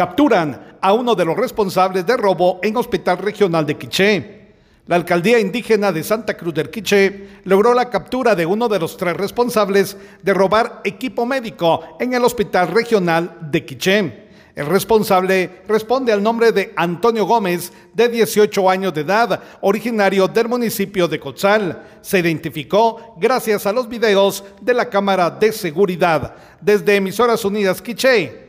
Capturan a uno de los responsables de robo en Hospital Regional de Quiché. La alcaldía indígena de Santa Cruz del Quiché logró la captura de uno de los tres responsables de robar equipo médico en el Hospital Regional de Quiché. El responsable responde al nombre de Antonio Gómez, de 18 años de edad, originario del municipio de Cotzal. Se identificó gracias a los videos de la cámara de seguridad. Desde Emisoras Unidas Quiché,